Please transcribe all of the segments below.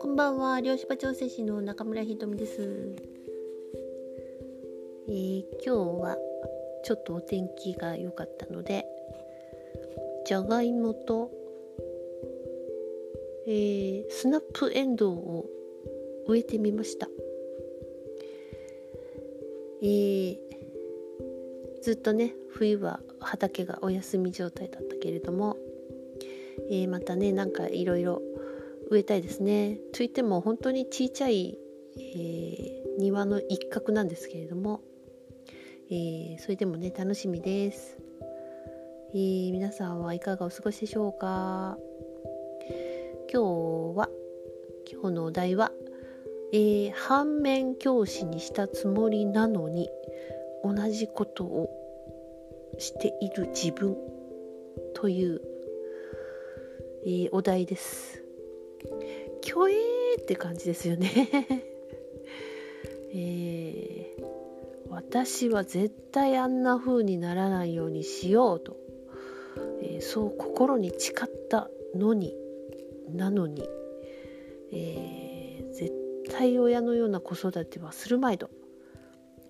こんばんは、漁師場調整士の中村ひとみです。えー、今日はちょっとお天気が良かったので、じゃがいもと、えー、スナップエンドウを植えてみました。えー、ずっとね冬は畑がお休み状態だったけれども、えー、またねなんかいろいろ植えたいですね。といっても本当に小さい、えー、庭の一角なんですけれども、えー、それでもね楽しみです、えー、皆さんはいかがお過ごしでしょうか？今日は今日のお題は、えー、反面教師にしたつもりなのに同じことをしている自分という、えー、お題です。虚栄って感じですよね。えー、私は絶対あんな風にならないようにしようと、えー、そう心に誓ったのになのに、えー、絶対親のような子育てはするまいと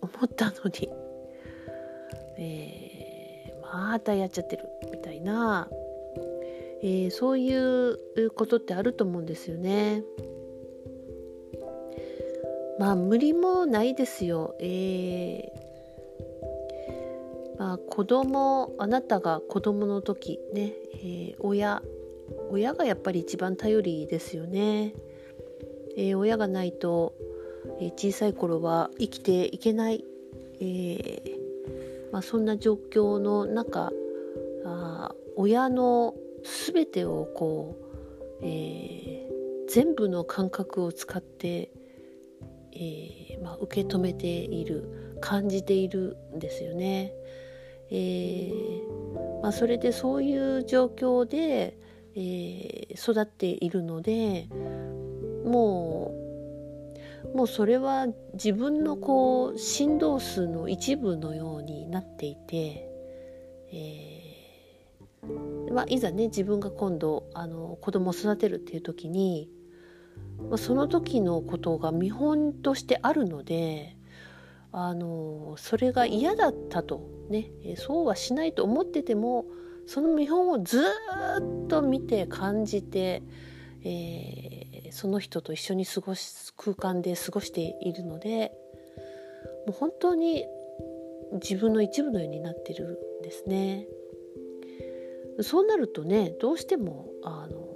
思ったのに、えー、またやっちゃってるみたいなえー、そういうことってあると思うんですよね。まあ無理もないですよ。えー、まあ子供あなたが子供の時ね、えー、親親がやっぱり一番頼りですよね。えー、親がないと、え、小さい頃は生きていけない、えまあ、そんな状況の中あ親の全てをこう、えー、全部の感覚を使って、えー、まあ、受け止めている感じているんですよね。えー、まあ、それでそういう状況で、え育っているのでもうもうそれは自分のこう振動数の一部のようになっていて、えまあ、いざね自分が今度あの子供を育てるっていう時に、まあ、その時のことが見本としてあるのであのそれが嫌だったとねそうはしないと思っててもその見本をずっと見て感じて、えー、その人と一緒に過ごす空間で過ごしているのでもう本当に自分の一部のようになってるんですね。そうなるとねどうしてもあの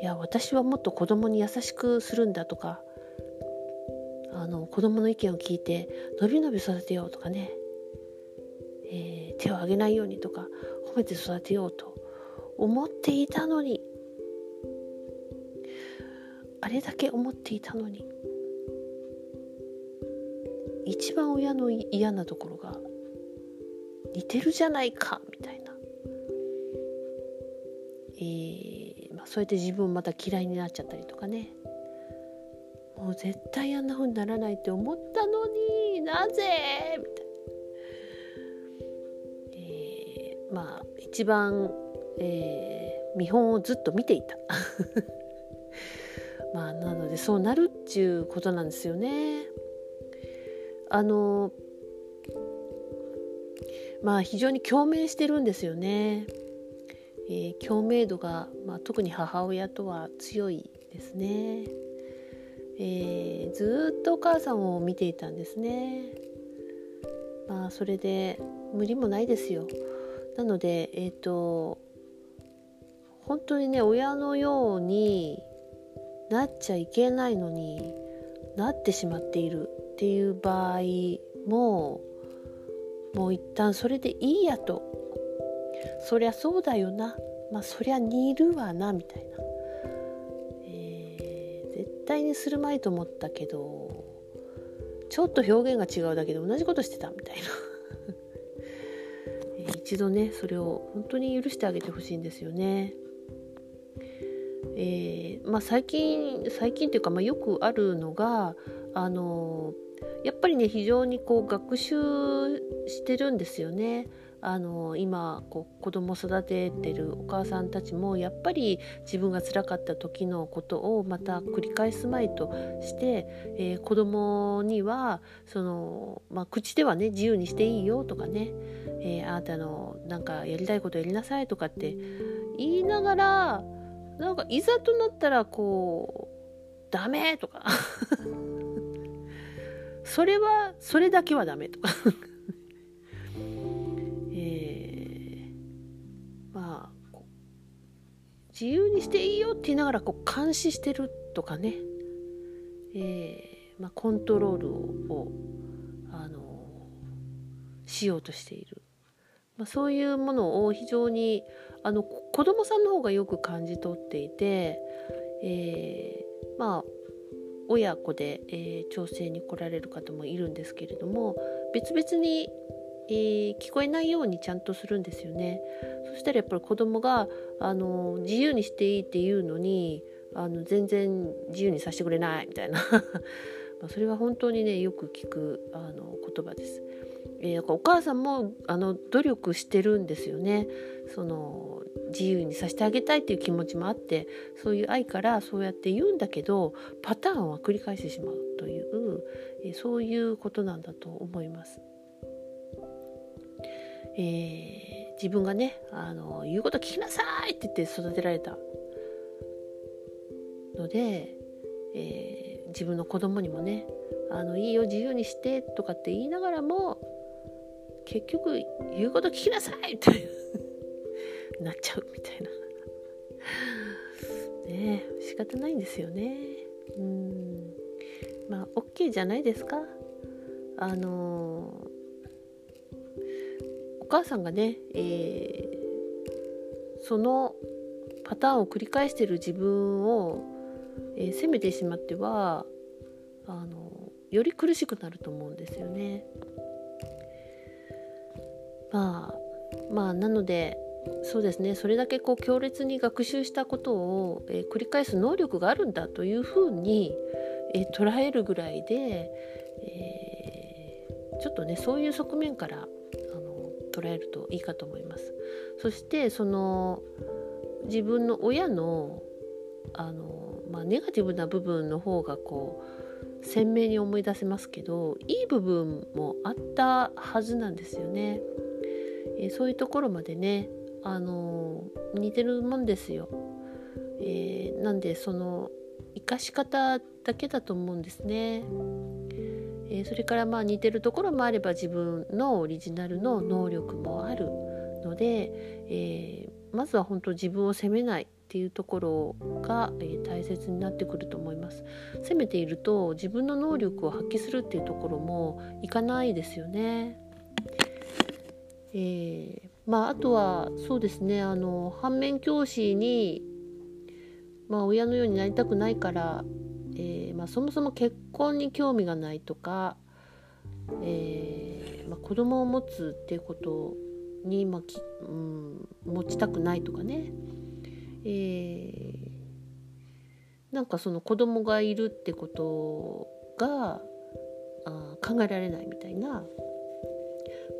いや私はもっと子供に優しくするんだとかあの子供の意見を聞いてのびのび育てようとかね、えー、手を挙げないようにとか褒めて育てようと思っていたのにれだけ思っていたのに。一番親の嫌なところが似てるじゃないかみたいな。えー、まあ、そうやって自分をまた嫌いになっちゃったりとかね。もう絶対あんな風にならないって思ったのになぜみたいな、えー、まあ一番、えー、見本をずっと見ていた。まあなのでそうなるっていうことなんですよね。あのまあ非常に共鳴してるんですよね。えー、共鳴度が、まあ、特に母親とは強いですね、えー、ずっとお母さんを見ていたんですね。まあそれで無理もないですよ。なのでえっ、ー、と本当にね親のようになっちゃいけないのになってしまっているっていう場合ももう一旦それでいいやと。そりゃそうだよな。まあそりゃ似るわなみたいな、えー、絶対にするまいと思ったけどちょっと表現が違うだけで同じことしてたみたいな、一度ねそれを本当に許してあげてほしいんですよね。えー、まあ、最近最近っていうか、まあ、よくあるのがあのやっぱりね非常にこう学習してるんですよね。あの今こう子供を育ててるお母さんたちもやっぱり自分が辛かった時のことをまた繰り返すまいとして、えー、子供にはその、まあ、口ではね自由にしていいよとかね、えー、あなたのなんかやりたいことやりなさいとかって言いながらなんかいざとなったらこうダメとか。それはそれだけはダメとか。えまあ自由にしていいよって言いながらこう監視してるとかね、えー、まあ、コントロールをあのしようとしている、まあ、そういうものを非常にあの子どもさんの方がよく感じ取っていて、えー、まあ親子で、えー、調整に来られる方もいるんですけれども別々にえー、聞こえないようにちゃんとするんですよね。そしたらやっぱり子供があが自由にしていいっていうのにあの全然自由にさせてくれないみたいな まそれは本当にねよく聞くあの言葉です。えー、お母さんもあの努力してるんですよね。その自由にさせてあげたいっていう気持ちもあってそういう愛からそうやって言うんだけどパターンは繰り返してしまうという、えー、そういうことなんだと思います。えー、自分がねあの言うこと聞きなさいって言って育てられたので、えー、自分の子供にもねあのいいよ自由にしてとかって言いながらも結局言うこと聞きなさいってなっちゃうみたいな。ね仕方ないんですよね。うん。まあ OK じゃないですか。あのお母さんがね、えー、そのパターンを繰り返してる自分を、えー、責めてしまってはあのより苦しくなると思うんですよね。まあまあなのでそうですねそれだけこう強烈に学習したことを、えー、繰り返す能力があるんだというふうに、えー、捉えるぐらいで、えー、ちょっとねそういう側面からあの捉えるといいかと思います。そしてその自分の親のあの、まあ、ネガティブな部分の方がこう鮮明に思い出せますけどいい部分もあったはずなんですよね。えそういうところまでねあの似てるもんですよ。えー、なんでその生かし方だけだと思うんですね。えー、それからまあ似てるところもあれば自分のオリジナルの能力もあるので、えー、まずは本当自分を責めないっていうところが、え、大切になってくると思います。責めていると自分の能力を発揮するっていうところもいかないですよね。えー、まああとはそうですねあの反面教師にまあ親のようになりたくないからえー、まあ、そもそも結婚に興味がないとか、えーまあ、子供を持つっていうことに、まあきうん、持ちたくないとかね、えー、なんかその子供がいるってことがあ考えられないみたいな、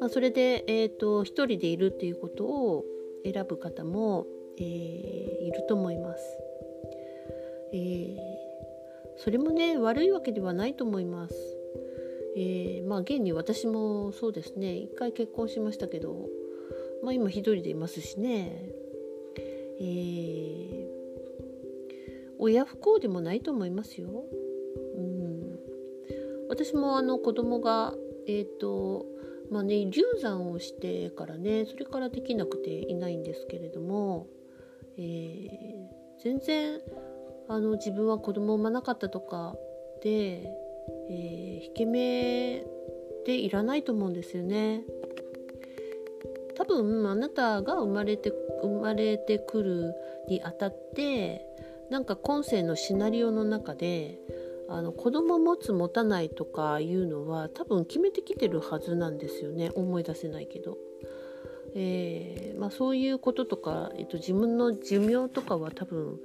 まあ、それで、えーと、一人でいるっていうことを選ぶ方も、えー、いると思います。えーそれもね悪いわけではないと思います。えー、まあ現に私もそうですね一回結婚しましたけど、まあ、今一人でいますしね、えー、親不幸でもないと思いますよ。うん、私もあの子供がえっ、ー、とまあね流産をしてからねそれからできなくていないんですけれども、えー、全然あの自分は子供を産まなかったとかで、えー、引け目でいらないと思うんですよね。多分あなたが生まれて生まれてくるにあたってなんか今世のシナリオの中であの子供持つ持たないとかいうのは多分決めてきてるはずなんですよね思い出せないけど。えーまあ、そういうこととか、えっと、自分の寿命とかは多分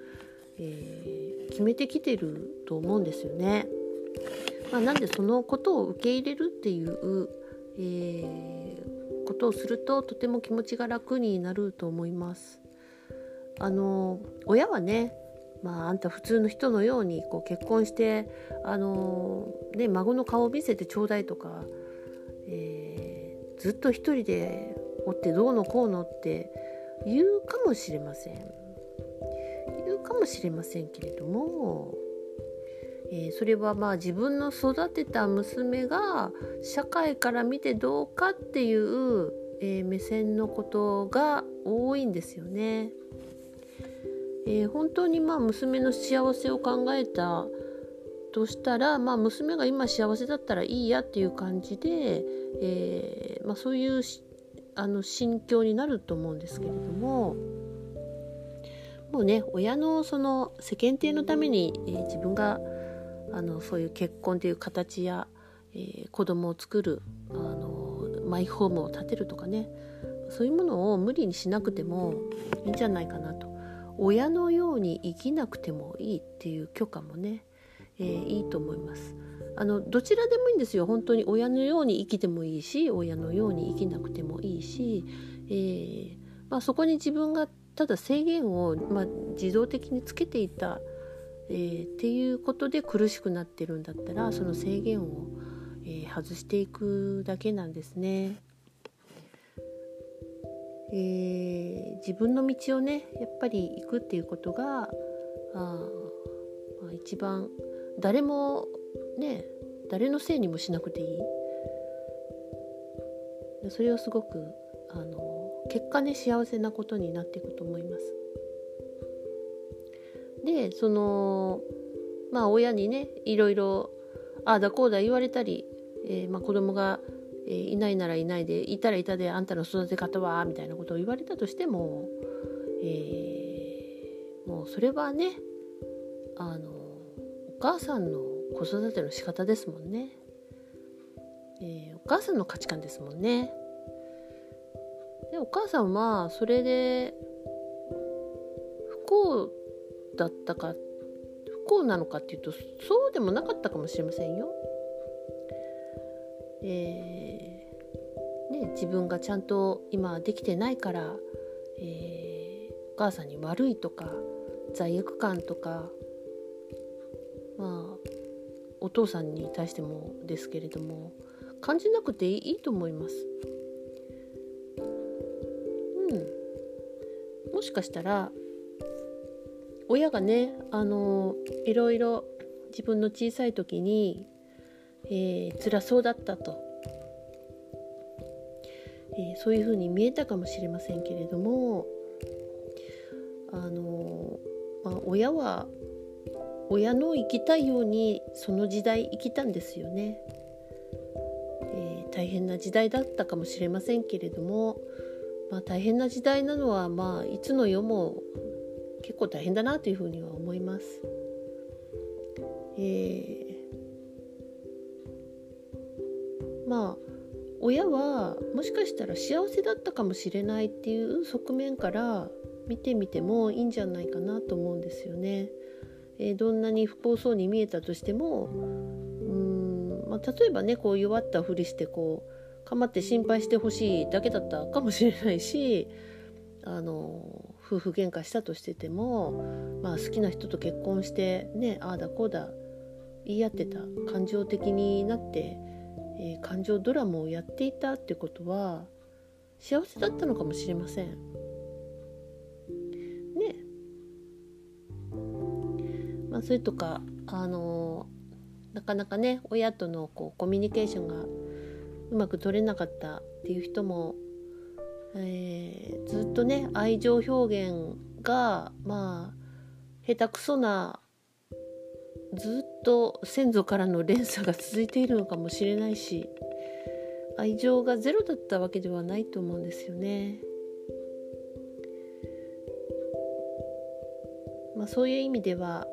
えー、決めてきてると思うんですよね。まあ、なんでそのことを受け入れるっていう、えー、ことをするととても気持ちが楽になると思います。あの親はねまあ、あんた普通の人のようにこう結婚してあの、ね、孫の顔を見せてちょうだいとか、えー、ずっと一人でおってどうのこうのって言うかもしれません言うかもしれませんけれどもえー、それはまあ自分の育てた娘が社会から見てどうかっていう、えー、目線のことが多いんですよね。えー、本当にまあ娘の幸せを考えたとしたら、まあ、娘が今幸せだったらいいやっていう感じで、えーまあ、そういうあの心境になると思うんですけれどももうね親のその世間体のために、えー、自分があのそういう結婚という形や、えー、子供を作るあのマイホームを建てるとかねそういうものを無理にしなくてもいいんじゃないかなと。親のように生きなくてもいいっていう許可もね、えー、いいと思いますあのどちらでもいいんですよ本当に親のように生きてもいいし親のように生きなくてもいいし、えーまあ、そこに自分がただ制限を、まあ、自動的につけていたえー、っていうことで苦しくなってるんだったらその制限を、えー、外していくだけなんですね。えー、自分の道をねやっぱり行くっていうことがあ、まあ、一番誰もね誰のせいにもしなくていいそれはすごくあの結果ね幸せなことになっていくと思います。でそのまあ親にねいろいろああだこうだ言われたり、えーまあ、子供が、えー、いないならいないでいたらいたであんたの育て方はみたいなことを言われたとしても、えー、もうそれはねあのお母さんの子育ての仕方ですもんね、えー、お母さんの価値観ですもんねでお母さんはそれで不幸だったか不幸なのかっていうとそうでもなかったかもしれませんよ。えー、ね、自分がちゃんと今できてないから、えー、お母さんに悪いとか罪悪感とかまあお父さんに対してもですけれども感じなくていいと思います。うん、もしかしたら親がねあのいろいろ自分の小さい時に、えー、辛そうだったと、えー、そういうふうに見えたかもしれませんけれどもあの、まあ、親は親の生きたいようにその時代生きたんですよね、えー、大変な時代だったかもしれませんけれども、まあ、大変な時代なのは、まあ、いつの世も結構大変だなというふうには思います。えー、まあ親はもしかしたら幸せだったかもしれないっていう側面から見てみてもいいんじゃないかなと思うんですよね。えー、どんなに不幸そうに見えたとしてもうん、まあ、例えばねこう弱ったふりしてこう構って心配してほしいだけだったかもしれないしあの夫婦喧嘩したとしてても、まあ、好きな人と結婚してねああだこうだ言い合ってた感情的になって、えー、感情ドラマをやっていたってことは幸せだったのかもしれません。ねまあ、それとかあのなかなかね親とのこうコミュニケーションがうまく取れなかったっていう人もえー、ずっとね愛情表現がまあ下手くそなずっと先祖からの連鎖が続いているのかもしれないし愛情がゼロだったわけではないと思うんですよね。まあ、そういう意味では、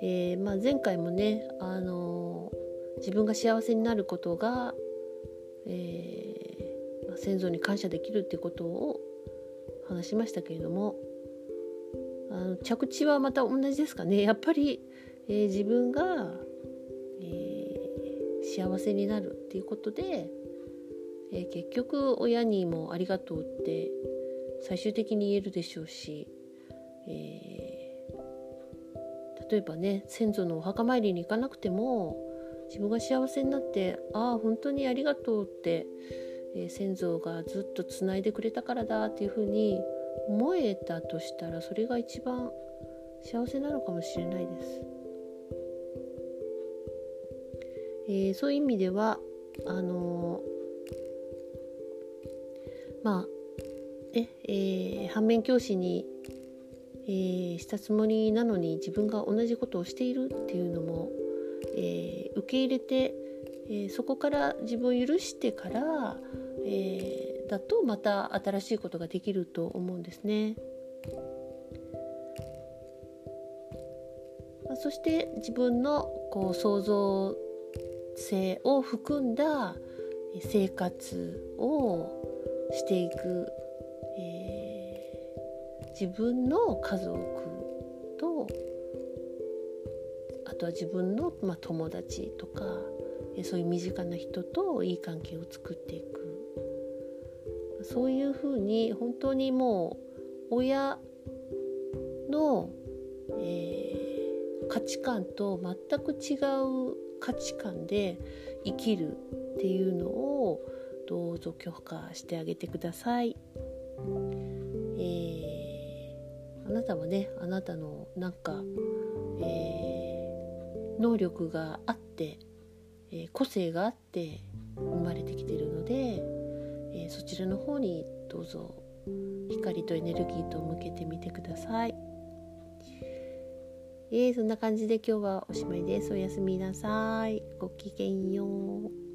えーまあ、前回もね、あのー、自分が幸せになることが、えー先祖に感謝できるっていうことを話しましたけれどもあの着地はまた同じですかねやっぱり、えー、自分が、えー、幸せになるっていうことで、えー、結局親にもありがとうって最終的に言えるでしょうし、えー、例えばね先祖のお墓参りに行かなくても自分が幸せになってああ本当にありがとうって、えー、先祖がずっとつないでくれたからだっていうふうに思えたとしたらそれが一番幸せなのかもしれないです。えー、そういう意味ではあのー、まあねえー、反面教師に、えー、したつもりなのに自分が同じことをしているっていうのも、えー、受け入れて、えー、そこから自分を許してから、えー、だとまた新しいことができると思うんですね。そして自分のこう想像性を含んだ生活をしていく、えー、自分の家族とあとは自分の、まあ、友達とかそういう身近な人といい関係を作っていく。そういうふうに本当にもう親の、えー、価値観と全く違う価値観で生きるっていうのをどうぞ許可してあげてください。えー、あなたはねあなたのなんか、えー、能力があって、えー、個性があって生まれてきてるので、えそちらの方にどうぞ光とエネルギーと向けてみてください。えー、そんな感じで今日はおしまいです。おやすみなさい。ごきげんよう。